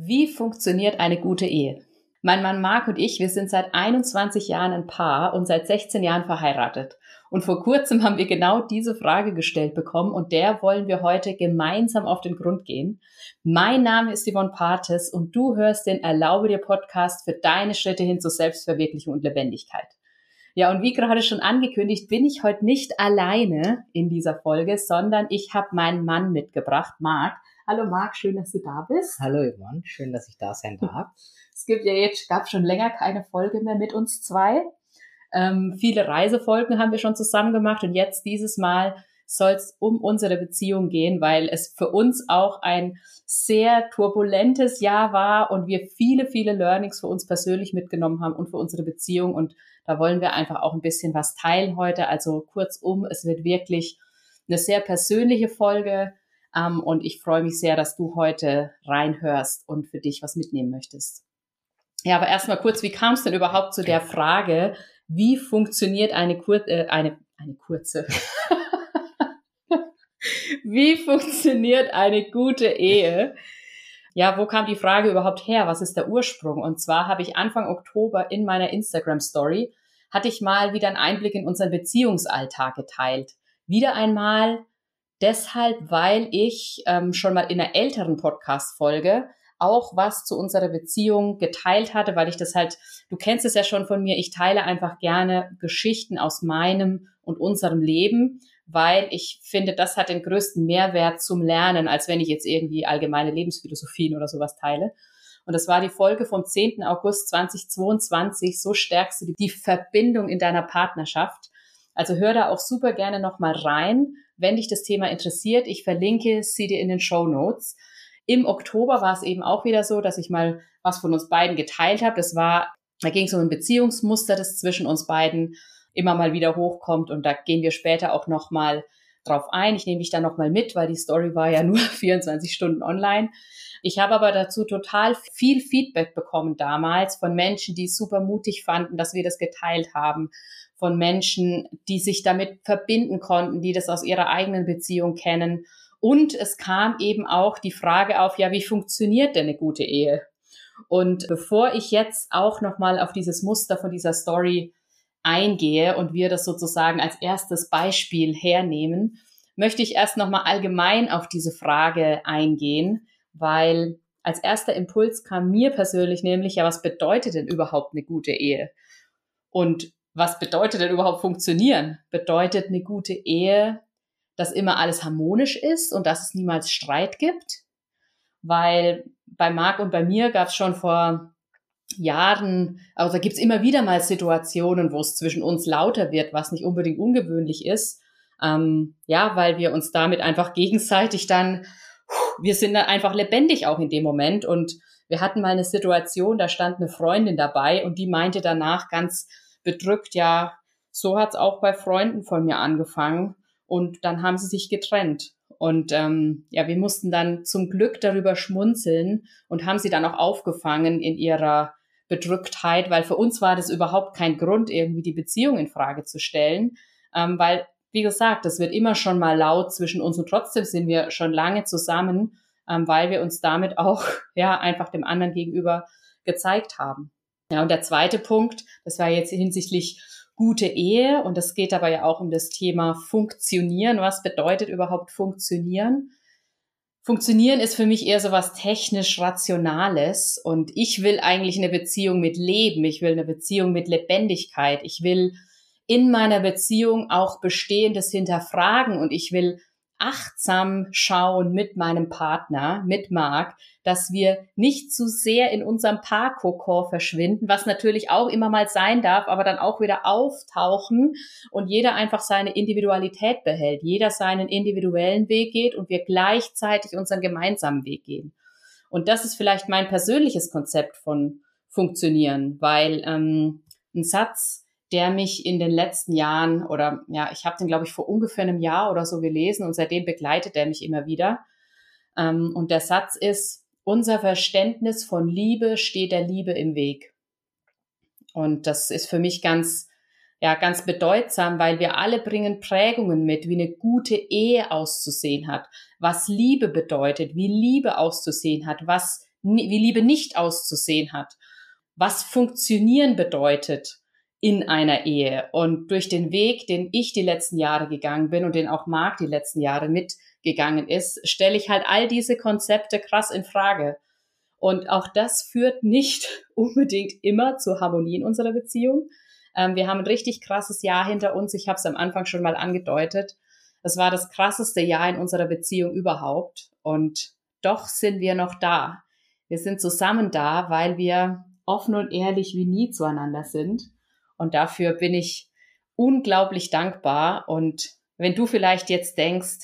Wie funktioniert eine gute Ehe? Mein Mann Marc und ich, wir sind seit 21 Jahren ein Paar und seit 16 Jahren verheiratet. Und vor kurzem haben wir genau diese Frage gestellt bekommen und der wollen wir heute gemeinsam auf den Grund gehen. Mein Name ist Yvonne Partes und du hörst den Erlaube dir Podcast für deine Schritte hin zur Selbstverwirklichung und Lebendigkeit. Ja, und wie gerade schon angekündigt, bin ich heute nicht alleine in dieser Folge, sondern ich habe meinen Mann mitgebracht, Marc. Hallo Marc, schön, dass du da bist. Hallo Yvonne, schön, dass ich da sein darf. Es gibt ja jetzt, gab schon länger keine Folge mehr mit uns zwei. Ähm, viele Reisefolgen haben wir schon zusammen gemacht und jetzt dieses Mal soll es um unsere Beziehung gehen, weil es für uns auch ein sehr turbulentes Jahr war und wir viele, viele Learnings für uns persönlich mitgenommen haben und für unsere Beziehung. Und da wollen wir einfach auch ein bisschen was teilen heute. Also kurzum, es wird wirklich eine sehr persönliche Folge. Ähm, und ich freue mich sehr, dass du heute reinhörst und für dich was mitnehmen möchtest. Ja, aber erstmal kurz, wie kam es denn überhaupt zu der Frage, wie funktioniert eine, Kur äh, eine, eine kurze, wie funktioniert eine gute Ehe? Ja, wo kam die Frage überhaupt her? Was ist der Ursprung? Und zwar habe ich Anfang Oktober in meiner Instagram Story hatte ich mal wieder einen Einblick in unseren Beziehungsalltag geteilt. Wieder einmal Deshalb, weil ich ähm, schon mal in einer älteren Podcast-Folge auch was zu unserer Beziehung geteilt hatte, weil ich das halt, du kennst es ja schon von mir, ich teile einfach gerne Geschichten aus meinem und unserem Leben, weil ich finde, das hat den größten Mehrwert zum Lernen, als wenn ich jetzt irgendwie allgemeine Lebensphilosophien oder sowas teile. Und das war die Folge vom 10. August 2022. So stärkst du die Verbindung in deiner Partnerschaft. Also hör da auch super gerne nochmal rein wenn dich das Thema interessiert, ich verlinke sie dir in den Show Notes. Im Oktober war es eben auch wieder so, dass ich mal was von uns beiden geteilt habe. Das war, da ging es um ein Beziehungsmuster, das zwischen uns beiden immer mal wieder hochkommt und da gehen wir später auch noch mal drauf ein. Ich nehme dich da noch mal mit, weil die Story war ja nur 24 Stunden online. Ich habe aber dazu total viel Feedback bekommen damals von Menschen, die es super mutig fanden, dass wir das geteilt haben, von Menschen, die sich damit verbinden konnten, die das aus ihrer eigenen Beziehung kennen. Und es kam eben auch die Frage auf, ja, wie funktioniert denn eine gute Ehe? Und bevor ich jetzt auch nochmal auf dieses Muster von dieser Story eingehe und wir das sozusagen als erstes Beispiel hernehmen, möchte ich erst nochmal allgemein auf diese Frage eingehen, weil als erster Impuls kam mir persönlich nämlich, ja, was bedeutet denn überhaupt eine gute Ehe? Und was bedeutet denn überhaupt funktionieren? Bedeutet eine gute Ehe, dass immer alles harmonisch ist und dass es niemals Streit gibt? Weil bei Marc und bei mir gab es schon vor Jahren, also da gibt es immer wieder mal Situationen, wo es zwischen uns lauter wird, was nicht unbedingt ungewöhnlich ist. Ähm, ja, weil wir uns damit einfach gegenseitig dann, wir sind dann einfach lebendig auch in dem Moment. Und wir hatten mal eine Situation, da stand eine Freundin dabei und die meinte danach ganz bedrückt, ja, so hat's auch bei Freunden von mir angefangen und dann haben sie sich getrennt. Und ähm, ja, wir mussten dann zum Glück darüber schmunzeln und haben sie dann auch aufgefangen in ihrer Bedrücktheit, weil für uns war das überhaupt kein Grund, irgendwie die Beziehung in Frage zu stellen, ähm, weil wie gesagt, das wird immer schon mal laut zwischen uns und trotzdem sind wir schon lange zusammen, ähm, weil wir uns damit auch ja einfach dem anderen gegenüber gezeigt haben. Ja, und der zweite Punkt, das war jetzt hinsichtlich gute Ehe und es geht aber ja auch um das Thema Funktionieren. Was bedeutet überhaupt Funktionieren? Funktionieren ist für mich eher so was technisch Rationales und ich will eigentlich eine Beziehung mit Leben. Ich will eine Beziehung mit Lebendigkeit. Ich will in meiner Beziehung auch Bestehendes hinterfragen und ich will achtsam schauen mit meinem Partner, mit Marc, dass wir nicht zu sehr in unserem Paarkokon verschwinden, was natürlich auch immer mal sein darf, aber dann auch wieder auftauchen und jeder einfach seine Individualität behält, jeder seinen individuellen Weg geht und wir gleichzeitig unseren gemeinsamen Weg gehen. Und das ist vielleicht mein persönliches Konzept von Funktionieren, weil ähm, ein Satz, der mich in den letzten Jahren oder ja, ich habe den, glaube ich, vor ungefähr einem Jahr oder so gelesen und seitdem begleitet er mich immer wieder. Ähm, und der Satz ist, unser Verständnis von Liebe steht der Liebe im Weg. Und das ist für mich ganz, ja, ganz bedeutsam, weil wir alle bringen Prägungen mit, wie eine gute Ehe auszusehen hat, was Liebe bedeutet, wie Liebe auszusehen hat, was wie Liebe nicht auszusehen hat, was funktionieren bedeutet in einer Ehe. Und durch den Weg, den ich die letzten Jahre gegangen bin und den auch Marc die letzten Jahre mitgegangen ist, stelle ich halt all diese Konzepte krass in Frage. Und auch das führt nicht unbedingt immer zur Harmonie in unserer Beziehung. Ähm, wir haben ein richtig krasses Jahr hinter uns. Ich habe es am Anfang schon mal angedeutet. Es war das krasseste Jahr in unserer Beziehung überhaupt. Und doch sind wir noch da. Wir sind zusammen da, weil wir offen und ehrlich wie nie zueinander sind. Und dafür bin ich unglaublich dankbar. Und wenn du vielleicht jetzt denkst,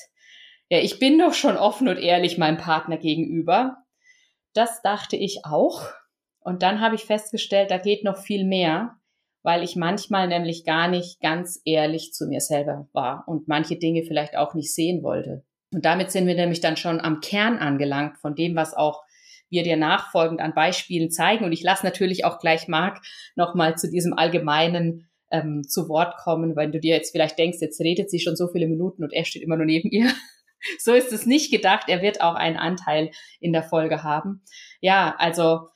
ja, ich bin doch schon offen und ehrlich meinem Partner gegenüber, das dachte ich auch. Und dann habe ich festgestellt, da geht noch viel mehr, weil ich manchmal nämlich gar nicht ganz ehrlich zu mir selber war und manche Dinge vielleicht auch nicht sehen wollte. Und damit sind wir nämlich dann schon am Kern angelangt von dem, was auch wir dir nachfolgend an Beispielen zeigen. Und ich lasse natürlich auch gleich Marc nochmal zu diesem allgemeinen ähm, zu Wort kommen, weil du dir jetzt vielleicht denkst, jetzt redet sie schon so viele Minuten und er steht immer nur neben ihr. so ist es nicht gedacht. Er wird auch einen Anteil in der Folge haben. Ja, also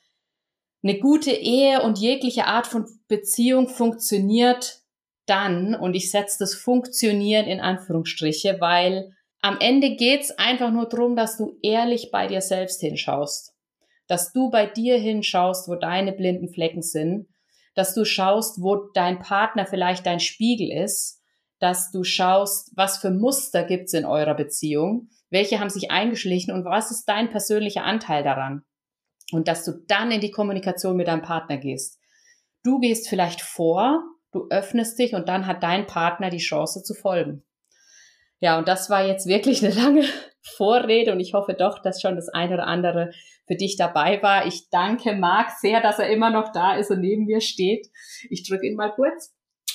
eine gute Ehe und jegliche Art von Beziehung funktioniert dann, und ich setze das Funktionieren in Anführungsstriche, weil am Ende geht's einfach nur darum, dass du ehrlich bei dir selbst hinschaust. Dass du bei dir hinschaust, wo deine blinden Flecken sind. Dass du schaust, wo dein Partner vielleicht dein Spiegel ist. Dass du schaust, was für Muster gibt's in eurer Beziehung. Welche haben sich eingeschlichen und was ist dein persönlicher Anteil daran? Und dass du dann in die Kommunikation mit deinem Partner gehst. Du gehst vielleicht vor, du öffnest dich und dann hat dein Partner die Chance zu folgen. Ja, und das war jetzt wirklich eine lange Vorrede und ich hoffe doch, dass schon das eine oder andere für dich dabei war. Ich danke Marc sehr, dass er immer noch da ist und neben mir steht. Ich drücke ihn mal kurz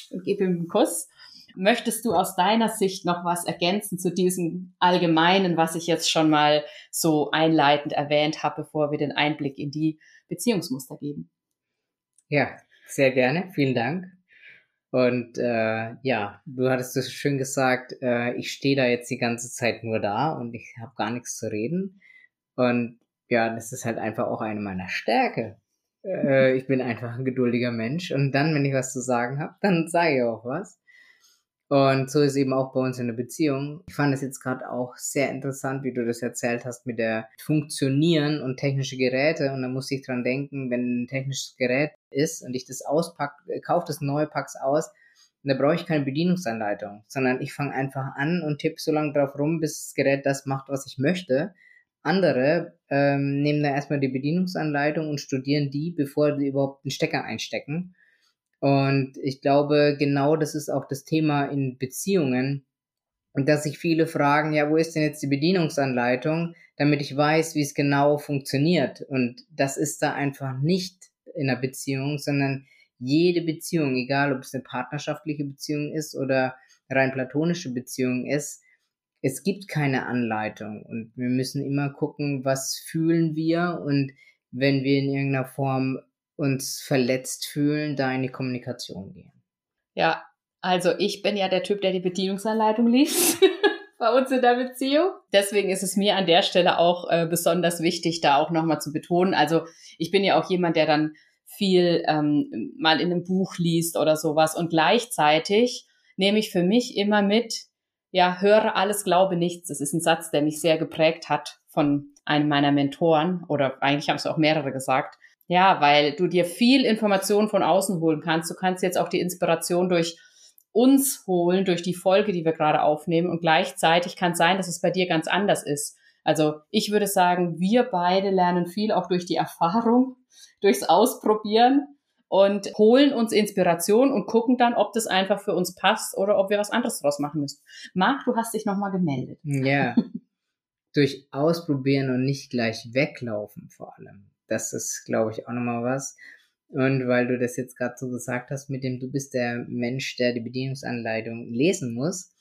und gebe ihm einen Kuss. Möchtest du aus deiner Sicht noch was ergänzen zu diesem Allgemeinen, was ich jetzt schon mal so einleitend erwähnt habe, bevor wir den Einblick in die Beziehungsmuster geben? Ja, sehr gerne. Vielen Dank. Und äh, ja, du hattest es schön gesagt, äh, ich stehe da jetzt die ganze Zeit nur da und ich habe gar nichts zu reden. Und ja, das ist halt einfach auch eine meiner Stärke. Äh, ich bin einfach ein geduldiger Mensch. Und dann, wenn ich was zu sagen habe, dann sage ich auch was. Und so ist eben auch bei uns in der Beziehung. Ich fand es jetzt gerade auch sehr interessant, wie du das erzählt hast mit der Funktionieren und technische Geräte. Und da musste ich dran denken, wenn ein technisches Gerät ist und ich das auspack, äh, kaufe das neue Packs aus, da brauche ich keine Bedienungsanleitung, sondern ich fange einfach an und tippe so lange drauf rum, bis das Gerät das macht, was ich möchte. Andere ähm, nehmen da erstmal die Bedienungsanleitung und studieren die, bevor sie überhaupt einen Stecker einstecken. Und ich glaube, genau das ist auch das Thema in Beziehungen, dass sich viele fragen, ja, wo ist denn jetzt die Bedienungsanleitung, damit ich weiß, wie es genau funktioniert. Und das ist da einfach nicht in einer Beziehung, sondern jede Beziehung, egal ob es eine partnerschaftliche Beziehung ist oder rein platonische Beziehung ist, es gibt keine Anleitung und wir müssen immer gucken, was fühlen wir und wenn wir in irgendeiner Form uns verletzt fühlen, da in die Kommunikation gehen. Ja, also ich bin ja der Typ, der die Bedienungsanleitung liest bei uns in der Beziehung. Deswegen ist es mir an der Stelle auch äh, besonders wichtig, da auch nochmal zu betonen. Also ich bin ja auch jemand, der dann viel ähm, mal in einem Buch liest oder sowas und gleichzeitig nehme ich für mich immer mit, ja, höre alles, glaube nichts. Das ist ein Satz, der mich sehr geprägt hat von einem meiner Mentoren oder eigentlich haben es auch mehrere gesagt. Ja, weil du dir viel Information von außen holen kannst. Du kannst jetzt auch die Inspiration durch uns holen, durch die Folge, die wir gerade aufnehmen. Und gleichzeitig kann es sein, dass es bei dir ganz anders ist. Also ich würde sagen, wir beide lernen viel auch durch die Erfahrung, durchs Ausprobieren und holen uns Inspiration und gucken dann, ob das einfach für uns passt oder ob wir was anderes draus machen müssen. Marc, du hast dich nochmal gemeldet. Ja. durch Ausprobieren und nicht gleich weglaufen vor allem. Das ist, glaube ich, auch nochmal was. Und weil du das jetzt gerade so gesagt hast, mit dem du bist der Mensch, der die Bedienungsanleitung lesen muss.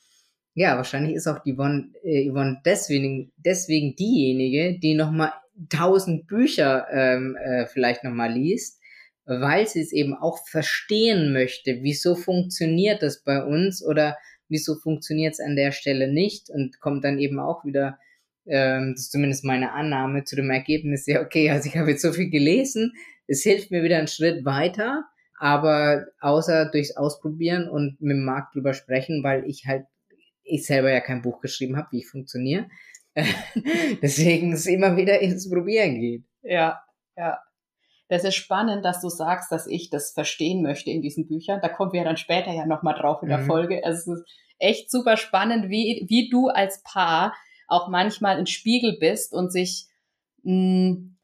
Ja, wahrscheinlich ist auch Yvonne, äh, Yvonne deswegen, deswegen diejenige, die nochmal tausend Bücher ähm, äh, vielleicht nochmal liest, weil sie es eben auch verstehen möchte. Wieso funktioniert das bei uns oder wieso funktioniert es an der Stelle nicht und kommt dann eben auch wieder Ähm, das ist zumindest meine Annahme zu dem Ergebnis, ja, okay, also ich habe jetzt so viel gelesen, es hilft mir wieder einen Schritt weiter, aber außer durchs Ausprobieren und mit dem Markt drüber sprechen, weil ich halt, ich selber ja kein Buch geschrieben habe, wie ich funktioniere. Deswegen es immer wieder ins Probieren geht. Ja, ja. Das ist spannend, dass du sagst, dass ich das verstehen möchte in diesen Büchern. Da kommen wir ja dann später ja nochmal drauf in der mhm. Folge. Also es ist echt super spannend, wie, wie du als Paar auch manchmal ein Spiegel bist und sich mh, hm,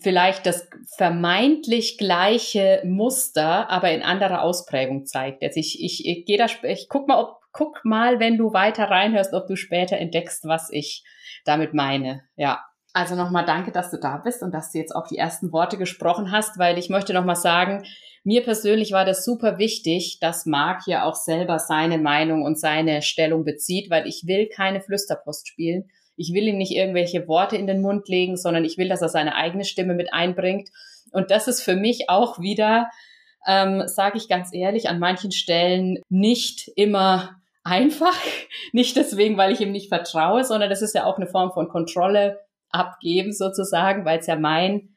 vielleicht das vermeintlich gleiche Muster, aber in anderer Ausprägung zeigt. Also ich, ich, ich gehe da, ich guck mal, ob, guck mal, wenn du weiter reinhörst, ob du später entdeckst, was ich damit meine. Ja. Also nochmal danke, dass du da bist und dass du jetzt auch die ersten Worte gesprochen hast, weil ich möchte nochmal sagen, mir persönlich war das super wichtig, dass Marc hier auch selber seine Meinung und seine Stellung bezieht, weil ich will keine Flüsterpost spielen. Ich will ihm nicht irgendwelche Worte in den Mund legen, sondern ich will, dass er seine eigene Stimme mit einbringt. Und das ist für mich auch wieder, ähm, sage ich ganz ehrlich, an manchen Stellen nicht immer einfach. Nicht deswegen, weil ich ihm nicht vertraue, sondern das ist ja auch eine Form von Kontrolle abgeben sozusagen, weil es ja mein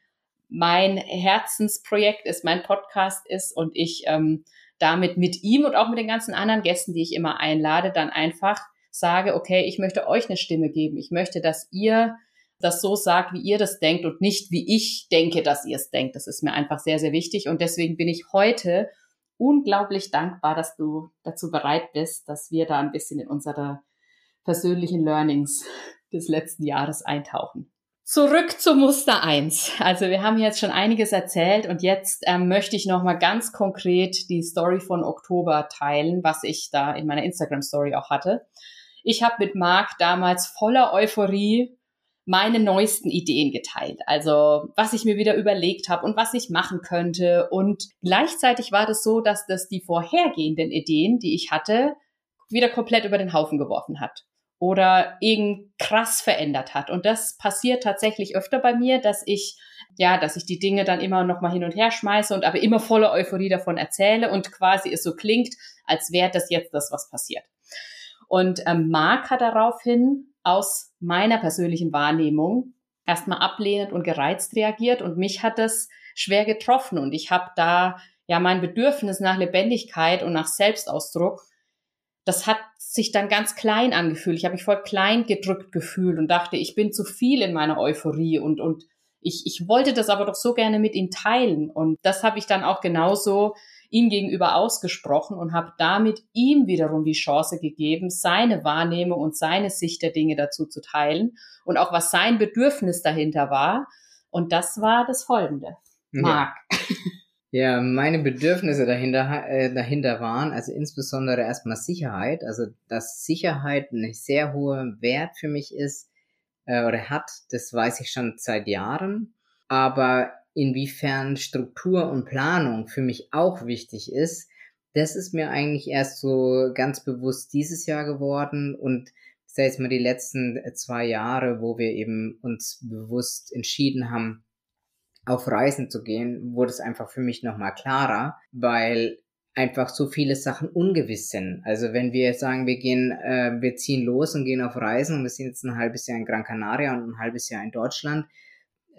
mein Herzensprojekt ist, mein Podcast ist und ich ähm, damit mit ihm und auch mit den ganzen anderen Gästen, die ich immer einlade, dann einfach sage, okay, ich möchte euch eine Stimme geben. Ich möchte, dass ihr das so sagt, wie ihr das denkt und nicht wie ich denke, dass ihr es denkt. Das ist mir einfach sehr, sehr wichtig. Und deswegen bin ich heute unglaublich dankbar, dass du dazu bereit bist, dass wir da ein bisschen in unsere persönlichen Learnings des letzten Jahres eintauchen. Zurück zu Muster eins. Also wir haben jetzt schon einiges erzählt und jetzt ähm, möchte ich nochmal ganz konkret die Story von Oktober teilen, was ich da in meiner Instagram Story auch hatte. Ich habe mit Marc damals voller Euphorie meine neuesten Ideen geteilt. Also was ich mir wieder überlegt habe und was ich machen könnte. Und gleichzeitig war das so, dass das die vorhergehenden Ideen, die ich hatte, wieder komplett über den Haufen geworfen hat oder irgend krass verändert hat. Und das passiert tatsächlich öfter bei mir, dass ich ja, dass ich die Dinge dann immer noch mal hin und her schmeiße und aber immer voller Euphorie davon erzähle und quasi es so klingt, als wäre das jetzt das, was passiert. Und ähm, Mark hat daraufhin aus meiner persönlichen Wahrnehmung erstmal ablehnend und gereizt reagiert und mich hat das schwer getroffen und ich habe da ja mein Bedürfnis nach Lebendigkeit und nach Selbstausdruck das hat sich dann ganz klein angefühlt. Ich habe mich voll klein gedrückt gefühlt und dachte, ich bin zu viel in meiner Euphorie und, und ich, ich wollte das aber doch so gerne mit ihm teilen. Und das habe ich dann auch genauso ihm gegenüber ausgesprochen und habe damit ihm wiederum die Chance gegeben, seine Wahrnehmung und seine Sicht der Dinge dazu zu teilen und auch was sein Bedürfnis dahinter war. Und das war das Folgende. Marc. Ja. Ja, meine Bedürfnisse dahinter, äh, dahinter waren, also insbesondere erstmal Sicherheit, also dass Sicherheit ein sehr hoher Wert für mich ist äh, oder hat, das weiß ich schon seit Jahren. Aber inwiefern Struktur und Planung für mich auch wichtig ist, das ist mir eigentlich erst so ganz bewusst dieses Jahr geworden und das jetzt mal die letzten zwei Jahre, wo wir eben uns bewusst entschieden haben, auf Reisen zu gehen, wurde es einfach für mich nochmal klarer, weil einfach so viele Sachen ungewiss sind. Also wenn wir sagen, wir gehen, äh, wir ziehen los und gehen auf Reisen und wir sind jetzt ein halbes Jahr in Gran Canaria und ein halbes Jahr in Deutschland,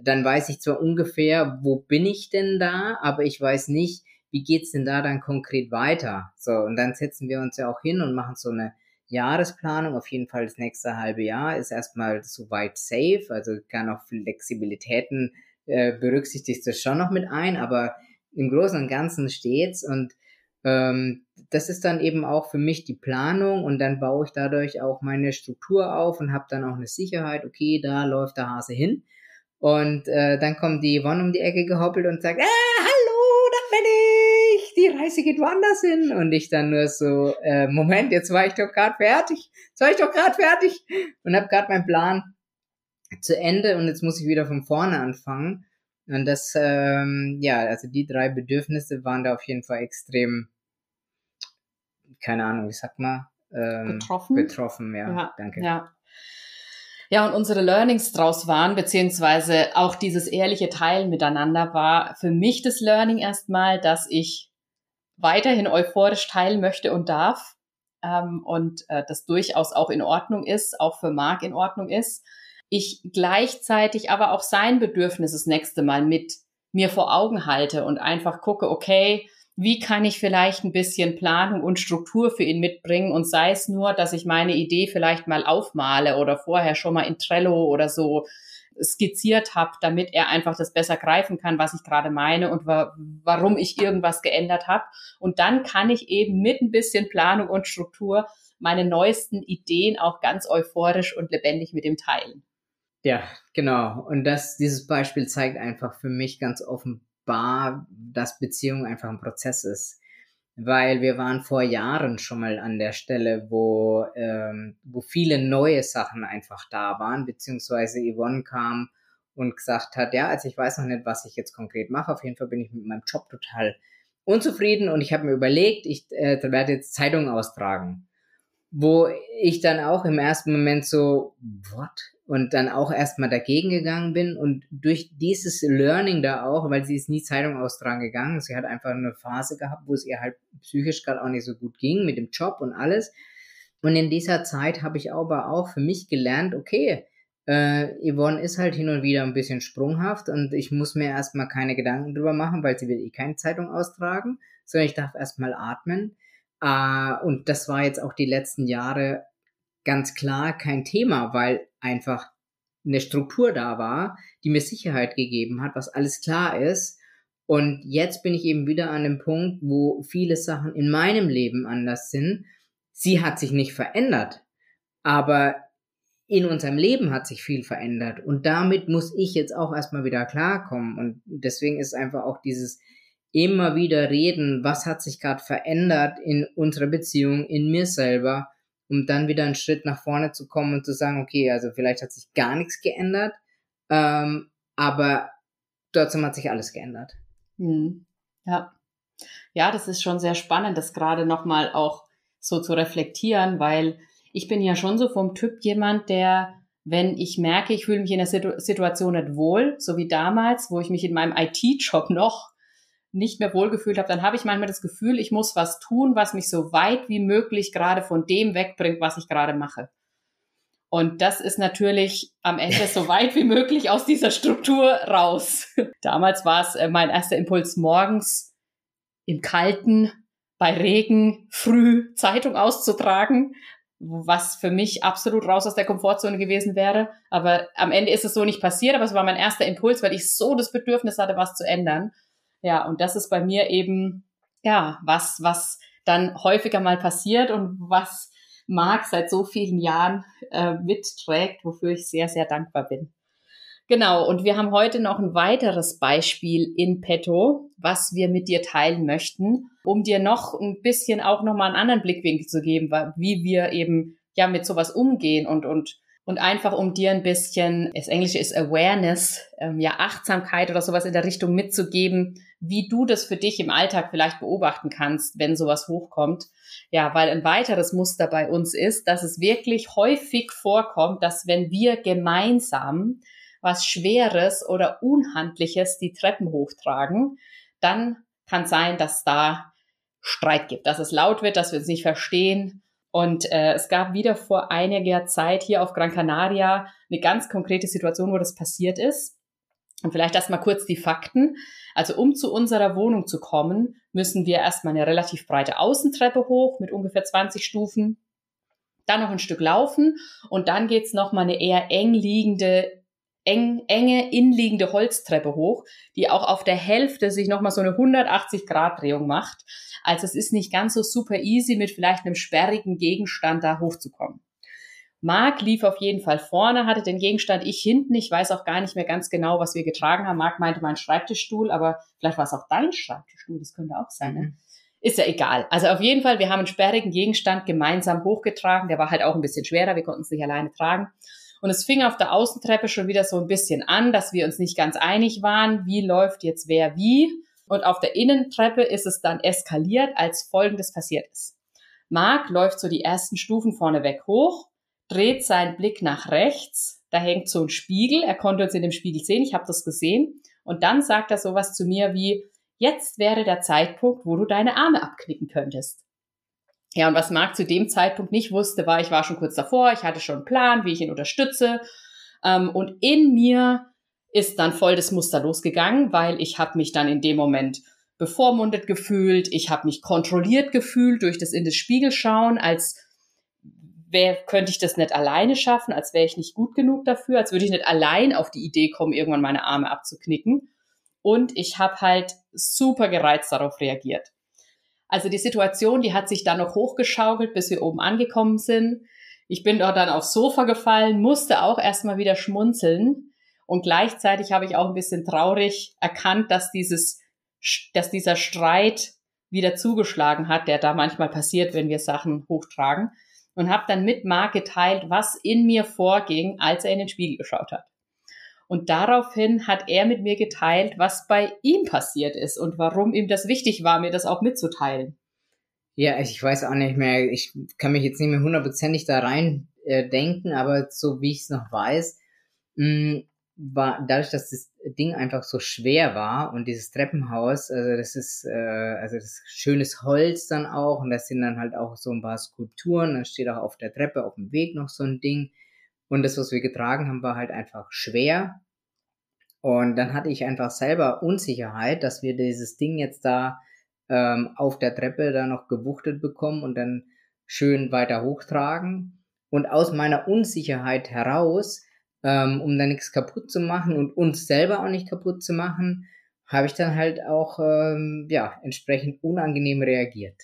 dann weiß ich zwar ungefähr, wo bin ich denn da, aber ich weiß nicht, wie geht's denn da dann konkret weiter. So, und dann setzen wir uns ja auch hin und machen so eine Jahresplanung. Auf jeden Fall das nächste halbe Jahr ist erstmal soweit safe, also kann auch Flexibilitäten äh, berücksichtigt das schon noch mit ein, aber im Großen und Ganzen steht's und ähm, das ist dann eben auch für mich die Planung und dann baue ich dadurch auch meine Struktur auf und habe dann auch eine Sicherheit, okay, da läuft der Hase hin. Und äh, dann kommt die Yvonne um die Ecke gehoppelt und sagt, ah, hallo, da bin ich, die Reise geht woanders hin. Und ich dann nur so, äh, Moment, jetzt war ich doch gerade fertig, jetzt war ich doch gerade fertig und habe gerade meinen Plan zu Ende und jetzt muss ich wieder von vorne anfangen. Und das, ähm, ja, also die drei Bedürfnisse waren da auf jeden Fall extrem, keine Ahnung, wie sagt man? Ähm, betroffen. Betroffen, ja. ja danke. Ja. Ja, und unsere Learnings draus waren, beziehungsweise auch dieses ehrliche Teilen miteinander war für mich das Learning erstmal, dass ich weiterhin euphorisch teilen möchte und darf, ähm, und äh, das durchaus auch in Ordnung ist, auch für Marc in Ordnung ist. Ich gleichzeitig aber auch sein Bedürfnis das nächste Mal mit mir vor Augen halte und einfach gucke, okay, wie kann ich vielleicht ein bisschen Planung und Struktur für ihn mitbringen und sei es nur, dass ich meine Idee vielleicht mal aufmale oder vorher schon mal in Trello oder so skizziert habe, damit er einfach das besser greifen kann, was ich gerade meine und wa warum ich irgendwas geändert habe. Und dann kann ich eben mit ein bisschen Planung und Struktur meine neuesten Ideen auch ganz euphorisch und lebendig mit ihm teilen. Ja, genau. Und das, dieses Beispiel zeigt einfach für mich ganz offenbar, dass Beziehung einfach ein Prozess ist weil wir waren vor Jahren schon mal an der Stelle, wo, ähm, wo viele neue Sachen einfach da waren, beziehungsweise Yvonne kam und gesagt hat, ja, also ich weiß noch nicht, was ich jetzt konkret mache. Auf jeden Fall bin ich mit meinem Job total unzufrieden und ich habe mir überlegt, ich äh, werde jetzt Zeitung austragen. Wo ich dann auch im ersten Moment so, what? Und dann auch erstmal dagegen gegangen bin und durch dieses Learning da auch, weil sie ist nie Zeitung austragen gegangen, sie hat einfach eine Phase gehabt, wo es ihr halt psychisch gerade auch nicht so gut ging mit dem Job und alles. Und in dieser Zeit habe ich aber auch für mich gelernt, okay, äh, Yvonne ist halt hin und wieder ein bisschen sprunghaft und ich muss mir erstmal keine Gedanken drüber machen, weil sie will eh keine Zeitung austragen, sondern ich darf erstmal atmen. Äh, und das war jetzt auch die letzten Jahre ganz klar kein Thema, weil einfach eine Struktur da war, die mir Sicherheit gegeben hat, was alles klar ist. Und jetzt bin ich eben wieder an dem Punkt, wo viele Sachen in meinem Leben anders sind. Sie hat sich nicht verändert, aber in unserem Leben hat sich viel verändert. Und damit muss ich jetzt auch erstmal wieder klarkommen. Und deswegen ist einfach auch dieses immer wieder reden, was hat sich gerade verändert in unserer Beziehung, in mir selber um dann wieder einen Schritt nach vorne zu kommen und zu sagen, okay, also vielleicht hat sich gar nichts geändert, ähm, aber trotzdem hat sich alles geändert. Hm. Ja. Ja, das ist schon sehr spannend, das gerade nochmal auch so zu reflektieren, weil ich bin ja schon so vom Typ jemand, der, wenn ich merke, ich fühle mich in der Situ Situation nicht wohl, so wie damals, wo ich mich in meinem IT-Job noch nicht mehr wohlgefühlt habe, dann habe ich manchmal das Gefühl, ich muss was tun, was mich so weit wie möglich gerade von dem wegbringt, was ich gerade mache. Und das ist natürlich am Ende so weit wie möglich aus dieser Struktur raus. Damals war es äh, mein erster Impuls morgens im Kalten, bei Regen, früh Zeitung auszutragen, was für mich absolut raus aus der Komfortzone gewesen wäre. Aber am Ende ist es so nicht passiert, aber es war mein erster Impuls, weil ich so das Bedürfnis hatte, was zu ändern. Ja, und das ist bei mir eben, ja, was, was dann häufiger mal passiert und was Marc seit so vielen Jahren äh, mitträgt, wofür ich sehr, sehr dankbar bin. Genau, und wir haben heute noch ein weiteres Beispiel in petto, was wir mit dir teilen möchten, um dir noch ein bisschen auch nochmal einen anderen Blickwinkel zu geben, wie wir eben ja mit sowas umgehen und, und und einfach um dir ein bisschen, das Englische ist Awareness, ähm, ja Achtsamkeit oder sowas in der Richtung mitzugeben, wie du das für dich im Alltag vielleicht beobachten kannst, wenn sowas hochkommt. Ja, weil ein weiteres Muster bei uns ist, dass es wirklich häufig vorkommt, dass wenn wir gemeinsam was Schweres oder Unhandliches die Treppen hochtragen, dann kann sein, dass da Streit gibt, dass es laut wird, dass wir uns nicht verstehen und äh, es gab wieder vor einiger Zeit hier auf Gran Canaria eine ganz konkrete Situation, wo das passiert ist. Und vielleicht erstmal kurz die Fakten. Also um zu unserer Wohnung zu kommen, müssen wir erstmal eine relativ breite Außentreppe hoch mit ungefähr 20 Stufen, dann noch ein Stück laufen und dann geht's noch mal eine eher eng liegende eng, enge, inliegende Holztreppe hoch, die auch auf der Hälfte sich nochmal so eine 180-Grad-Drehung macht. Also es ist nicht ganz so super easy, mit vielleicht einem sperrigen Gegenstand da hochzukommen. Marc lief auf jeden Fall vorne, hatte den Gegenstand, ich hinten. Ich weiß auch gar nicht mehr ganz genau, was wir getragen haben. Marc meinte mein Schreibtischstuhl, aber vielleicht war es auch dein Schreibtischstuhl, das könnte auch sein. Ne? Mhm. Ist ja egal. Also auf jeden Fall, wir haben einen sperrigen Gegenstand gemeinsam hochgetragen. Der war halt auch ein bisschen schwerer, wir konnten es nicht alleine tragen. Und es fing auf der Außentreppe schon wieder so ein bisschen an, dass wir uns nicht ganz einig waren, wie läuft jetzt wer wie. Und auf der Innentreppe ist es dann eskaliert, als Folgendes passiert ist. Marc läuft so die ersten Stufen vorneweg hoch, dreht seinen Blick nach rechts, da hängt so ein Spiegel, er konnte uns in dem Spiegel sehen, ich habe das gesehen, und dann sagt er sowas zu mir wie, jetzt wäre der Zeitpunkt, wo du deine Arme abknicken könntest. Ja, und was Marc zu dem Zeitpunkt nicht wusste, war, ich war schon kurz davor, ich hatte schon einen Plan, wie ich ihn unterstütze. Ähm, und in mir ist dann voll das Muster losgegangen, weil ich habe mich dann in dem Moment bevormundet gefühlt, ich habe mich kontrolliert gefühlt durch das in das Spiegel schauen, als wer könnte ich das nicht alleine schaffen, als wäre ich nicht gut genug dafür, als würde ich nicht allein auf die Idee kommen, irgendwann meine Arme abzuknicken. Und ich habe halt super gereizt darauf reagiert. Also die Situation, die hat sich dann noch hochgeschaukelt, bis wir oben angekommen sind. Ich bin dort dann aufs Sofa gefallen, musste auch erstmal wieder schmunzeln. Und gleichzeitig habe ich auch ein bisschen traurig erkannt, dass dieses, dass dieser Streit wieder zugeschlagen hat, der da manchmal passiert, wenn wir Sachen hochtragen. Und habe dann mit Marc geteilt, was in mir vorging, als er in den Spiegel geschaut hat. Und daraufhin hat er mit mir geteilt, was bei ihm passiert ist und warum ihm das wichtig war, mir das auch mitzuteilen. Ja, ich weiß auch nicht mehr, ich kann mich jetzt nicht mehr hundertprozentig da rein äh, denken, aber so wie ich es noch weiß, mh, mm, war dadurch, dass das Ding einfach so schwer war und dieses Treppenhaus, also das ist äh, also das ist schönes Holz dann auch und das sind dann halt auch so ein paar Skulpturen, da steht auch auf der Treppe auf dem Weg noch so ein Ding und das, was wir getragen haben, war halt einfach schwer. Und dann hatte ich einfach selber Unsicherheit, dass wir dieses Ding jetzt da ähm, auf der Treppe da noch gewuchtet bekommen und dann schön weiter hochtragen. Und aus meiner Unsicherheit heraus, ähm, um da nichts kaputt zu machen und uns selber auch nicht kaputt zu machen, habe ich dann halt auch ähm, ja entsprechend unangenehm reagiert.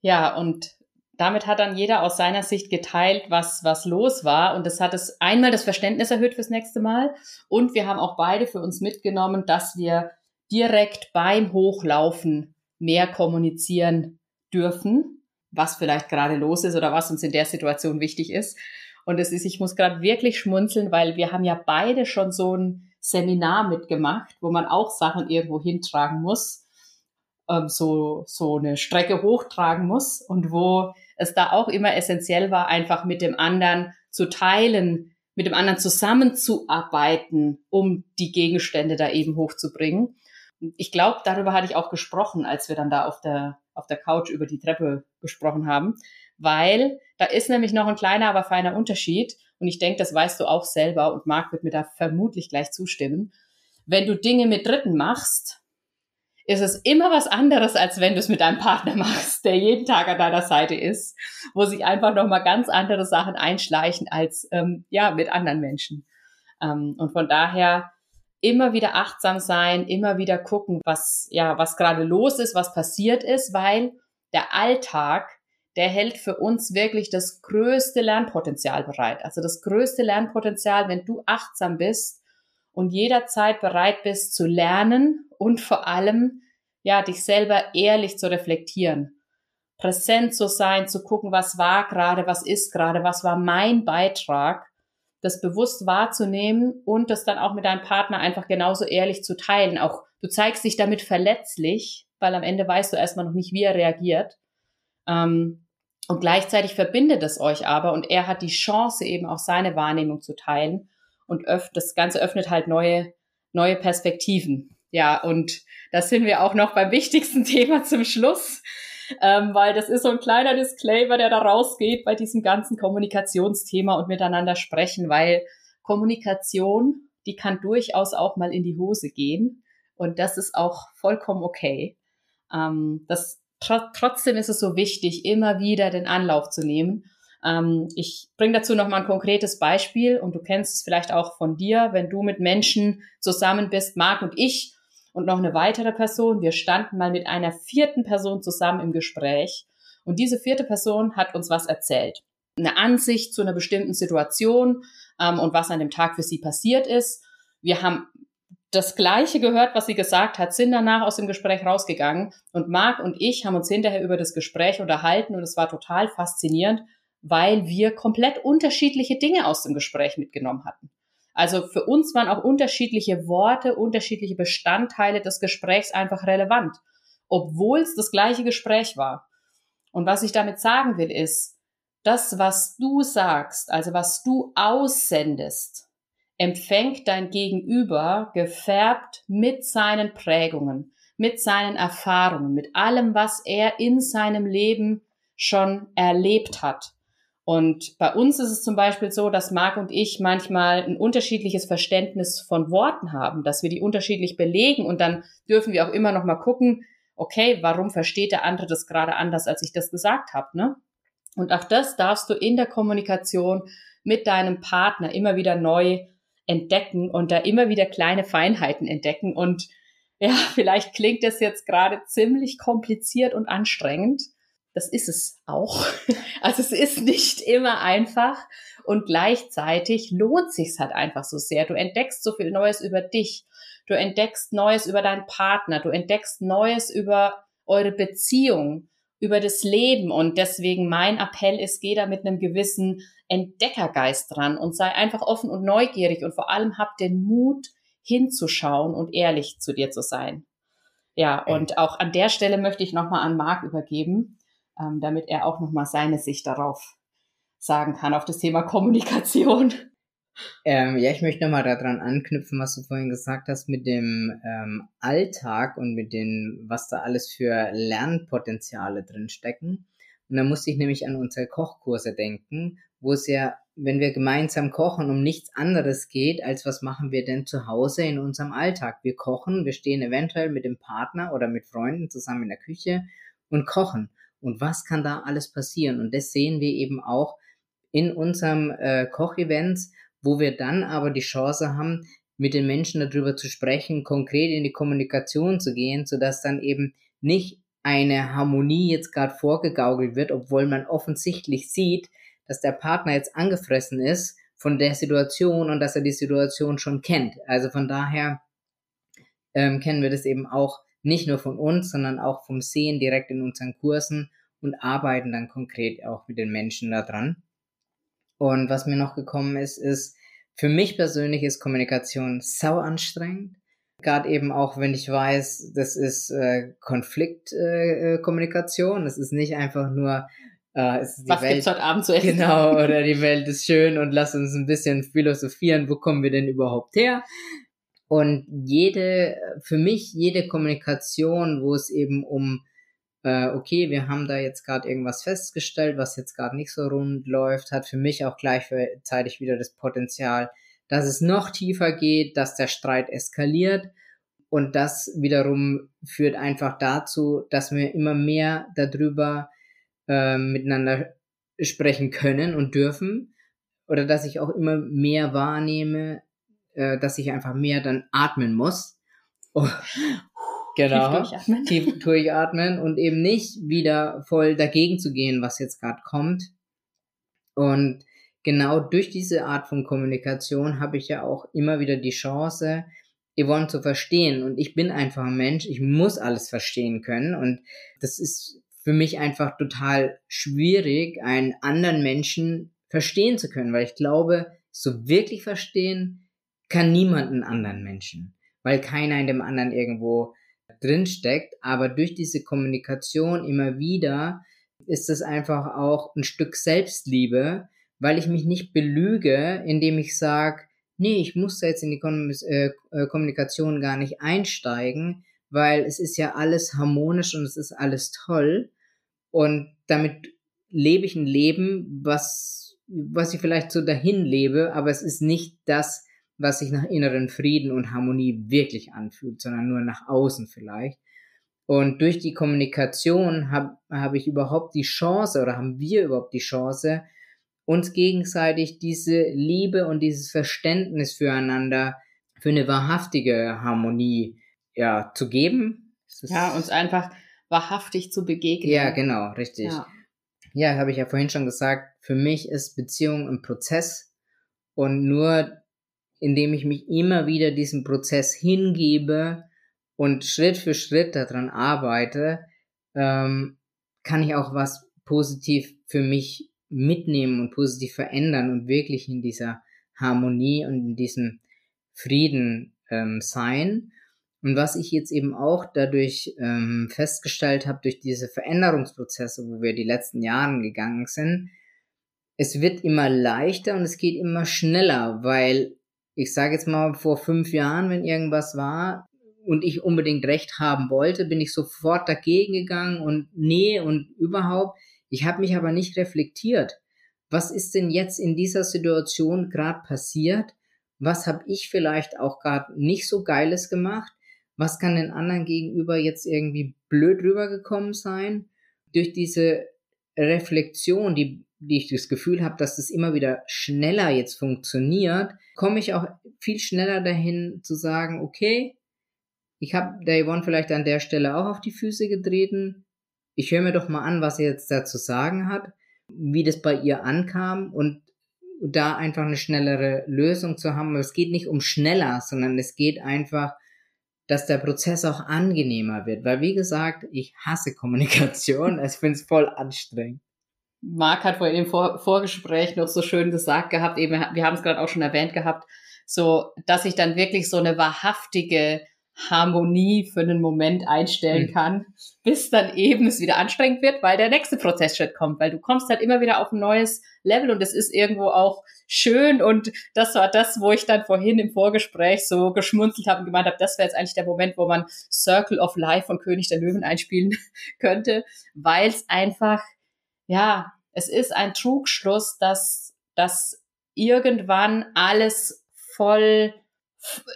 Ja, und damit hat dann jeder aus seiner Sicht geteilt, was, was los war. Und das hat es einmal das Verständnis erhöht fürs nächste Mal. Und wir haben auch beide für uns mitgenommen, dass wir direkt beim Hochlaufen mehr kommunizieren dürfen, was vielleicht gerade los ist oder was uns in der Situation wichtig ist. Und es ist, ich muss gerade wirklich schmunzeln, weil wir haben ja beide schon so ein Seminar mitgemacht, wo man auch Sachen irgendwo hintragen muss, ähm, so, so eine Strecke hochtragen muss und wo es da auch immer essentiell war, einfach mit dem anderen zu teilen, mit dem anderen zusammenzuarbeiten, um die Gegenstände da eben hochzubringen. Ich glaube, darüber hatte ich auch gesprochen, als wir dann da auf der, auf der Couch über die Treppe gesprochen haben, weil da ist nämlich noch ein kleiner, aber feiner Unterschied. Und ich denke, das weißt du auch selber und Marc wird mir da vermutlich gleich zustimmen. Wenn du Dinge mit Dritten machst, ist es immer was anderes, als wenn du es mit deinem Partner machst, der jeden Tag an deiner Seite ist, wo sich einfach nochmal ganz andere Sachen einschleichen als ähm, ja mit anderen Menschen. Ähm, und von daher immer wieder achtsam sein, immer wieder gucken, was ja was gerade los ist, was passiert ist, weil der Alltag der hält für uns wirklich das größte Lernpotenzial bereit. Also das größte Lernpotenzial, wenn du achtsam bist und jederzeit bereit bist zu lernen und vor allem, ja, dich selber ehrlich zu reflektieren. Präsent zu sein, zu gucken, was war gerade, was ist gerade, was war mein Beitrag, das bewusst wahrzunehmen und das dann auch mit deinem Partner einfach genauso ehrlich zu teilen. Auch du zeigst dich damit verletzlich, weil am Ende weißt du erstmal noch nicht, wie er reagiert. Ähm, und gleichzeitig verbindet es euch aber und er hat die Chance eben auch seine Wahrnehmung zu teilen und öff das Ganze öffnet halt neue, neue Perspektiven. Ja, und da sind wir auch noch beim wichtigsten Thema zum Schluss, ähm, weil das ist so ein kleiner Disclaimer, der da rausgeht bei diesem ganzen Kommunikationsthema und miteinander sprechen, weil Kommunikation, die kann durchaus auch mal in die Hose gehen und das ist auch vollkommen okay. Ähm, das, tr trotzdem ist es so wichtig, immer wieder den Anlauf zu nehmen ähm, ich bringe dazu noch mal ein konkretes Beispiel und du kennst es vielleicht auch von dir, wenn du mit Menschen zusammen bist, Marc und ich und noch eine weitere Person. Wir standen mal mit einer vierten Person zusammen im Gespräch und diese vierte Person hat uns was erzählt. Eine Ansicht zu einer bestimmten Situation ähm, und was an dem Tag für sie passiert ist. Wir haben das Gleiche gehört, was sie gesagt hat, sind danach aus dem Gespräch rausgegangen und Marc und ich haben uns hinterher über das Gespräch unterhalten und es war total faszinierend, weil wir komplett unterschiedliche Dinge aus dem Gespräch mitgenommen hatten. Also für uns waren auch unterschiedliche Worte, unterschiedliche Bestandteile des Gesprächs einfach relevant, obwohl es das gleiche Gespräch war. Und was ich damit sagen will, ist, das, was du sagst, also was du aussendest, empfängt dein Gegenüber gefärbt mit seinen Prägungen, mit seinen Erfahrungen, mit allem, was er in seinem Leben schon erlebt hat. Und bei uns ist es zum Beispiel so, dass Marc und ich manchmal ein unterschiedliches Verständnis von Worten haben, dass wir die unterschiedlich belegen und dann dürfen wir auch immer noch mal gucken, okay, warum versteht der andere das gerade anders, als ich das gesagt habe, ne? Und auch das darfst du in der Kommunikation mit deinem Partner immer wieder neu entdecken und da immer wieder kleine Feinheiten entdecken und ja, vielleicht klingt das jetzt gerade ziemlich kompliziert und anstrengend, das ist es auch. Also es ist nicht immer einfach und gleichzeitig lohnt sich's halt einfach so sehr. Du entdeckst so viel Neues über dich. Du entdeckst Neues über deinen Partner. Du entdeckst Neues über eure Beziehung, über das Leben. Und deswegen mein Appell ist, geh da mit einem gewissen Entdeckergeist dran und sei einfach offen und neugierig und vor allem hab den Mut hinzuschauen und ehrlich zu dir zu sein. Ja, und auch an der Stelle möchte ich nochmal an Marc übergeben ähm, damit er auch nochmal seine Sicht darauf sagen kann, auf das Thema Kommunikation. Ähm, ja, ich möchte nochmal daran anknüpfen, was du vorhin gesagt hast mit dem ähm, Alltag und mit dem, was da alles für Lernpotenziale drin stecken. Und da musste ich nämlich an unsere Kochkurse denken, wo es ja, wenn wir gemeinsam kochen, um nichts anderes geht, als was machen wir denn zu Hause in unserem Alltag. Wir kochen, wir stehen eventuell mit dem Partner oder mit Freunden zusammen in der Küche und kochen und was kann da alles passieren. Und das sehen wir eben auch in unserem äh, Kochevents, wo wir dann aber die Chance haben, mit den Menschen darüber zu sprechen, konkret in die Kommunikation zu gehen, sodass dann eben nicht eine Harmonie jetzt gerade vorgegaukelt wird, obwohl man offensichtlich sieht, dass der Partner jetzt angefressen ist von der Situation und dass er die Situation schon kennt. Also von daher ähm, kennen wir das eben auch nicht nur von uns, sondern auch vom Sehen direkt in unseren Kursen und arbeiten dann konkret auch mit den Menschen da dran. Und was mir noch gekommen ist, ist, für mich persönlich ist Kommunikation sau anstrengend. Gerade eben auch, wenn ich weiß, das ist äh, Konfliktkommunikation. Äh, es ist nicht einfach nur, äh, es ist die Was Welt, gibt's heute Abend zu essen? Genau, oder die Welt ist schön und lass uns ein bisschen philosophieren, wo kommen wir denn überhaupt her? Und jede, für mich, jede Kommunikation, wo es eben um, äh, okay, wir haben da jetzt gerade irgendwas festgestellt, was jetzt gerade nicht so rund läuft, hat für mich auch gleichzeitig wieder das Potenzial, dass es noch tiefer geht, dass der Streit eskaliert. Und das wiederum führt einfach dazu, dass wir immer mehr darüber äh, miteinander sprechen können und dürfen. Oder dass ich auch immer mehr wahrnehme, äh, dass ich einfach mehr dann atmen muss. Oh, genau. Tief durchatmen. Tief durchatmen und eben nicht wieder voll dagegen zu gehen, was jetzt gerade kommt. Und genau durch diese Art von Kommunikation habe ich ja auch immer wieder die Chance, Yvonne zu verstehen. Und ich bin einfach ein Mensch, ich muss alles verstehen können. Und das ist für mich einfach total schwierig, einen anderen Menschen verstehen zu können, weil ich glaube, so wirklich verstehen kann niemanden anderen Menschen, weil keiner in dem anderen irgendwo drin steckt. Aber durch diese Kommunikation immer wieder ist es einfach auch ein Stück Selbstliebe, weil ich mich nicht belüge, indem ich sage, nee, ich muss da jetzt in die äh, äh, Kommunikation gar nicht einsteigen, weil es ist ja alles harmonisch und es ist alles toll. Und damit lebe ich ein Leben, was, was ich vielleicht so dahin lebe, aber es ist nicht das, was sich nach inneren Frieden und Harmonie wirklich anfühlt, sondern nur nach außen vielleicht. Und durch die Kommunikation habe hab ich überhaupt die Chance oder haben wir überhaupt die Chance, uns gegenseitig diese Liebe und dieses Verständnis füreinander für eine wahrhaftige Harmonie ja, zu geben. Ja, uns einfach wahrhaftig zu begegnen. Ja, genau, richtig. Ja, ja habe ich ja vorhin schon gesagt, für mich ist Beziehung ein Prozess und nur indem ich mich immer wieder diesem Prozess hingebe und Schritt für Schritt daran arbeite, ähm, kann ich auch was positiv für mich mitnehmen und positiv verändern und wirklich in dieser Harmonie und in diesem Frieden ähm, sein. Und was ich jetzt eben auch dadurch ähm, festgestellt habe, durch diese Veränderungsprozesse, wo wir die letzten Jahre gegangen sind, es wird immer leichter und es geht immer schneller, weil ich sage jetzt mal, vor fünf Jahren, wenn irgendwas war und ich unbedingt recht haben wollte, bin ich sofort dagegen gegangen und nee und überhaupt. Ich habe mich aber nicht reflektiert. Was ist denn jetzt in dieser Situation gerade passiert? Was habe ich vielleicht auch gerade nicht so geiles gemacht? Was kann den anderen gegenüber jetzt irgendwie blöd rübergekommen sein? Durch diese Reflexion, die, die ich das Gefühl habe, dass das immer wieder schneller jetzt funktioniert, komme ich auch viel schneller dahin zu sagen, okay, ich habe der Yvonne vielleicht an der Stelle auch auf die Füße getreten. Ich höre mir doch mal an, was sie jetzt da zu sagen hat, wie das bei ihr ankam und da einfach eine schnellere Lösung zu haben. Es geht nicht um schneller, sondern es geht einfach, dass der Prozess auch angenehmer wird. Weil wie gesagt, ich hasse Kommunikation. Ich finde es voll anstrengend. Marc hat vorhin im Vor Vorgespräch noch so schön gesagt gehabt, eben, wir haben es gerade auch schon erwähnt gehabt, so, dass ich dann wirklich so eine wahrhaftige Harmonie für einen Moment einstellen mhm. kann, bis dann eben es wieder anstrengend wird, weil der nächste Prozessschritt kommt, weil du kommst halt immer wieder auf ein neues Level und es ist irgendwo auch schön und das war das, wo ich dann vorhin im Vorgespräch so geschmunzelt habe und gemeint habe, das wäre jetzt eigentlich der Moment, wo man Circle of Life von König der Löwen einspielen könnte, weil es einfach, ja, es ist ein Trugschluss, dass, dass irgendwann alles voll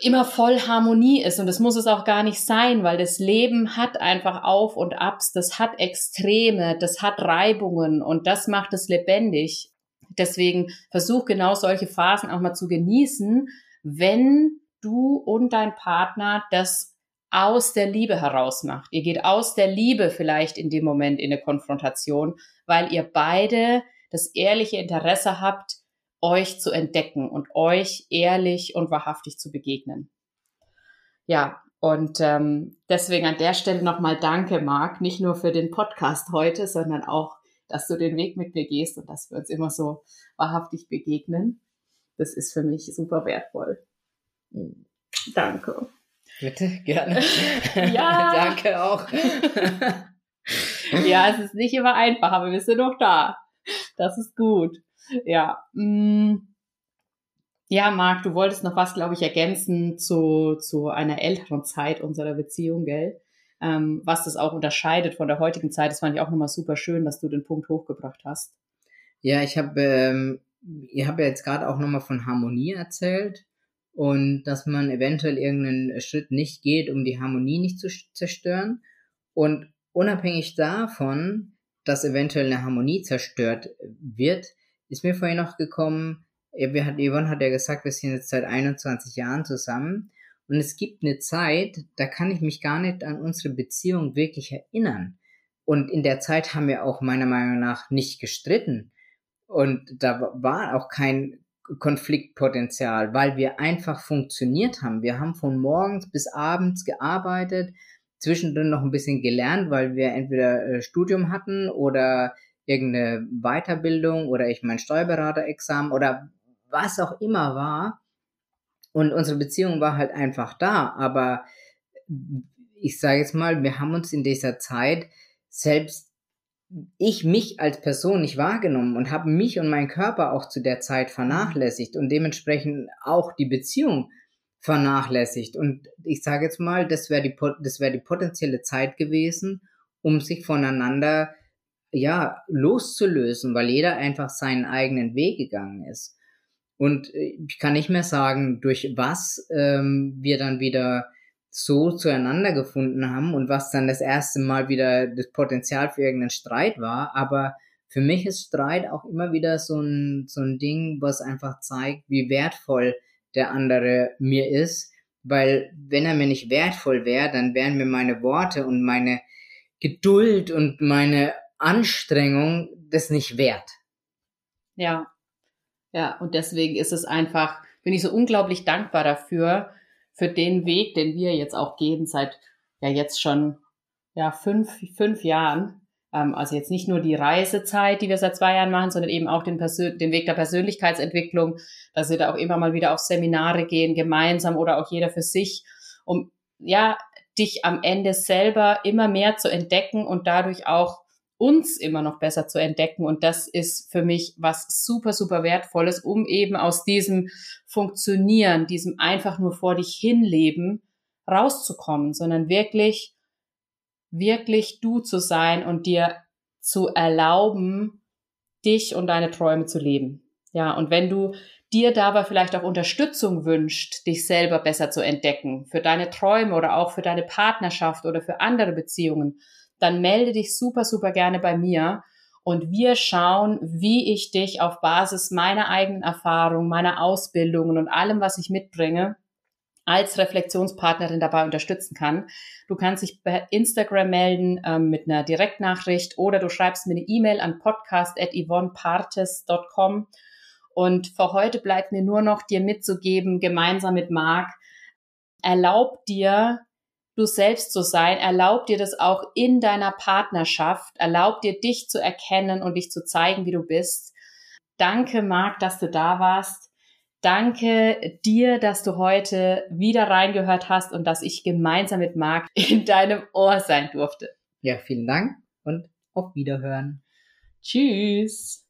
immer voll Harmonie ist und das muss es auch gar nicht sein, weil das Leben hat einfach Auf und Abs, das hat Extreme, das hat Reibungen und das macht es lebendig. Deswegen versuch genau solche Phasen auch mal zu genießen, wenn du und dein Partner das aus der Liebe heraus macht. Ihr geht aus der Liebe vielleicht in dem Moment in eine Konfrontation, weil ihr beide das ehrliche Interesse habt, euch zu entdecken und euch ehrlich und wahrhaftig zu begegnen. Ja, und ähm, deswegen an der Stelle nochmal danke, Marc, nicht nur für den Podcast heute, sondern auch, dass du den Weg mit mir gehst und dass wir uns immer so wahrhaftig begegnen. Das ist für mich super wertvoll. Danke. Bitte, gerne. ja. danke auch. ja, es ist nicht immer einfach, aber wir sind noch da. Das ist gut. Ja. Mm. Ja, Marc, du wolltest noch was, glaube ich, ergänzen zu, zu einer älteren Zeit unserer Beziehung, gell? Ähm, was das auch unterscheidet von der heutigen Zeit. Das fand ich auch nochmal super schön, dass du den Punkt hochgebracht hast. Ja, ich habe, ähm, ihr habt ja jetzt gerade auch nochmal von Harmonie erzählt und dass man eventuell irgendeinen Schritt nicht geht, um die Harmonie nicht zu zerstören. Und unabhängig davon, dass eventuell eine Harmonie zerstört wird, ist mir vorhin noch gekommen, hat, Yvonne hat ja gesagt, wir sind jetzt seit 21 Jahren zusammen und es gibt eine Zeit, da kann ich mich gar nicht an unsere Beziehung wirklich erinnern. Und in der Zeit haben wir auch meiner Meinung nach nicht gestritten. Und da war auch kein Konfliktpotenzial, weil wir einfach funktioniert haben. Wir haben von morgens bis abends gearbeitet, zwischendrin noch ein bisschen gelernt, weil wir entweder äh, Studium hatten oder irgendeine Weiterbildung oder ich mein Steuerberaterexamen oder was auch immer war. Und unsere Beziehung war halt einfach da. Aber ich sage jetzt mal, wir haben uns in dieser Zeit selbst ich mich als Person nicht wahrgenommen und habe mich und meinen Körper auch zu der Zeit vernachlässigt und dementsprechend auch die Beziehung vernachlässigt. Und ich sage jetzt mal, das wäre die, das wäre die potenzielle Zeit gewesen, um sich voneinander ja, loszulösen, weil jeder einfach seinen eigenen Weg gegangen ist. Und äh, ich kann nicht mehr sagen, durch was ähm, wir dann wieder so zueinander gefunden haben und was dann das erste Mal wieder das Potenzial für irgendeinen Streit war. Aber für mich ist Streit auch immer wieder so ein, so ein Ding, was einfach zeigt, wie wertvoll der andere mir ist. Weil wenn er mir nicht wertvoll wäre, dann wären mir meine Worte und meine Geduld und meine Anstrengung das nicht wert. Ja, ja, und deswegen ist es einfach, bin ich so unglaublich dankbar dafür, für den Weg, den wir jetzt auch gehen seit ja jetzt schon ja fünf, fünf Jahren. Ähm, also jetzt nicht nur die Reisezeit, die wir seit zwei Jahren machen, sondern eben auch den, den Weg der Persönlichkeitsentwicklung, dass wir da auch immer mal wieder auf Seminare gehen, gemeinsam oder auch jeder für sich, um ja dich am Ende selber immer mehr zu entdecken und dadurch auch uns immer noch besser zu entdecken. Und das ist für mich was super, super wertvolles, um eben aus diesem Funktionieren, diesem einfach nur vor dich hinleben, rauszukommen, sondern wirklich, wirklich du zu sein und dir zu erlauben, dich und deine Träume zu leben. Ja, und wenn du dir dabei vielleicht auch Unterstützung wünscht, dich selber besser zu entdecken, für deine Träume oder auch für deine Partnerschaft oder für andere Beziehungen, dann melde dich super, super gerne bei mir und wir schauen, wie ich dich auf Basis meiner eigenen Erfahrung, meiner Ausbildungen und allem, was ich mitbringe, als Reflexionspartnerin dabei unterstützen kann. Du kannst dich bei Instagram melden ähm, mit einer Direktnachricht oder du schreibst mir eine E-Mail an podcast.yvonnepartes.com und für heute bleibt mir nur noch dir mitzugeben, gemeinsam mit Marc, erlaub dir, du selbst zu sein, erlaub dir das auch in deiner Partnerschaft, erlaub dir dich zu erkennen und dich zu zeigen, wie du bist. Danke, Marc, dass du da warst. Danke dir, dass du heute wieder reingehört hast und dass ich gemeinsam mit Marc in deinem Ohr sein durfte. Ja, vielen Dank und auf Wiederhören. Tschüss.